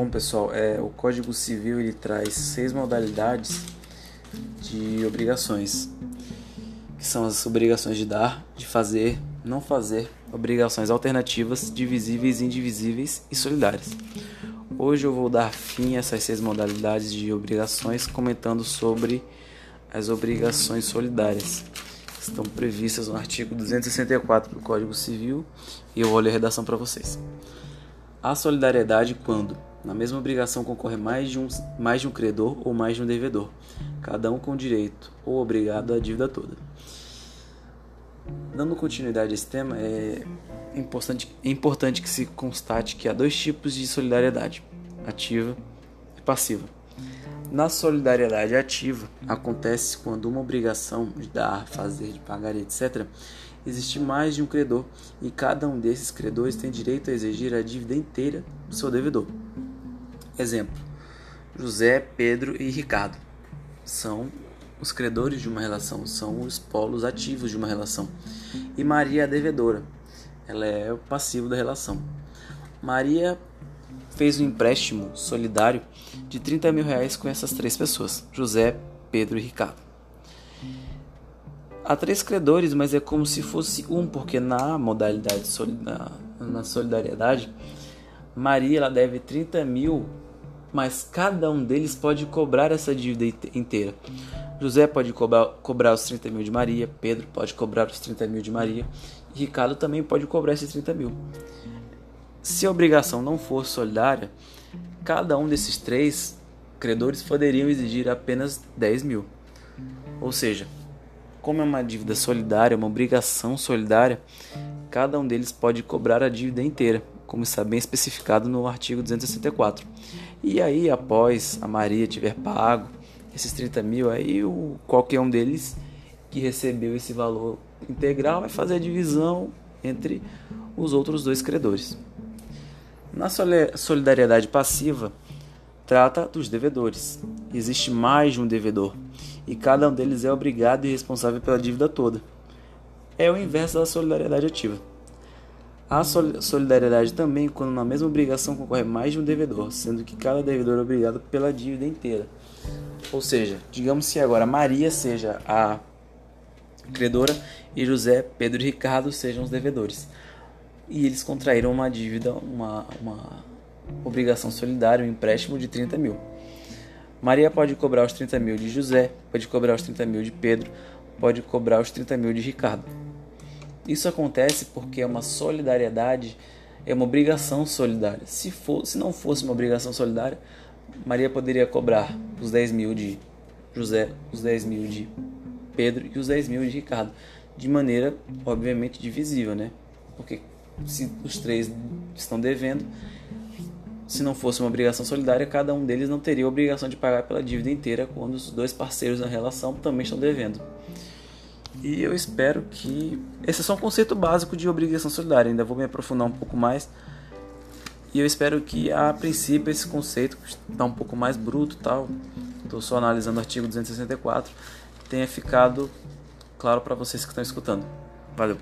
Bom, pessoal, é, o Código Civil ele traz seis modalidades de obrigações, que são as obrigações de dar, de fazer, não fazer, obrigações alternativas, divisíveis, indivisíveis e solidárias. Hoje eu vou dar fim a essas seis modalidades de obrigações, comentando sobre as obrigações solidárias, que estão previstas no artigo 264 do Código Civil, e eu vou ler a redação para vocês. A solidariedade quando na mesma obrigação concorre mais de, um, mais de um credor ou mais de um devedor, cada um com direito ou obrigado à dívida toda. Dando continuidade a esse tema, é importante, é importante que se constate que há dois tipos de solidariedade: ativa e passiva. Na solidariedade ativa, acontece quando uma obrigação de dar, fazer, de pagar, etc., existe mais de um credor e cada um desses credores tem direito a exigir a dívida inteira do seu devedor. Exemplo: José, Pedro e Ricardo são os credores de uma relação, são os polos ativos de uma relação. E Maria é a devedora, ela é o passivo da relação. Maria fez um empréstimo solidário de 30 mil reais com essas três pessoas: José, Pedro e Ricardo. Há três credores, mas é como se fosse um, porque na modalidade na solidariedade, Maria ela deve 30 mil, mas cada um deles pode cobrar essa dívida inteira. José pode cobrar, cobrar os 30 mil de Maria, Pedro pode cobrar os 30 mil de Maria, e Ricardo também pode cobrar esses 30 mil. Se a obrigação não for solidária, cada um desses três credores poderiam exigir apenas 10 mil. Ou seja, como é uma dívida solidária, uma obrigação solidária, cada um deles pode cobrar a dívida inteira, como está bem especificado no artigo 264. E aí, após a Maria tiver pago esses 30 mil, aí o, qualquer um deles que recebeu esse valor integral vai fazer a divisão entre os outros dois credores. Na solidariedade passiva, trata dos devedores. Existe mais de um devedor e cada um deles é obrigado e responsável pela dívida toda. É o inverso da solidariedade ativa. A solidariedade também quando na mesma obrigação concorre mais de um devedor, sendo que cada devedor é obrigado pela dívida inteira. Ou seja, digamos que agora Maria seja a credora e José, Pedro e Ricardo sejam os devedores. E eles contraíram uma dívida, uma, uma obrigação solidária, um empréstimo de 30 mil. Maria pode cobrar os 30 mil de José, pode cobrar os 30 mil de Pedro, pode cobrar os 30 mil de Ricardo. Isso acontece porque é uma solidariedade, é uma obrigação solidária. Se, for, se não fosse uma obrigação solidária, Maria poderia cobrar os 10 mil de José, os 10 mil de Pedro e os 10 mil de Ricardo, de maneira, obviamente, divisível, né? Porque se os três estão devendo, se não fosse uma obrigação solidária, cada um deles não teria a obrigação de pagar pela dívida inteira quando os dois parceiros na relação também estão devendo. E eu espero que. Esse é só um conceito básico de obrigação solidária, ainda vou me aprofundar um pouco mais. E eu espero que, a princípio, esse conceito, está um pouco mais bruto tal, estou só analisando o artigo 264, tenha ficado claro para vocês que estão escutando. Valeu!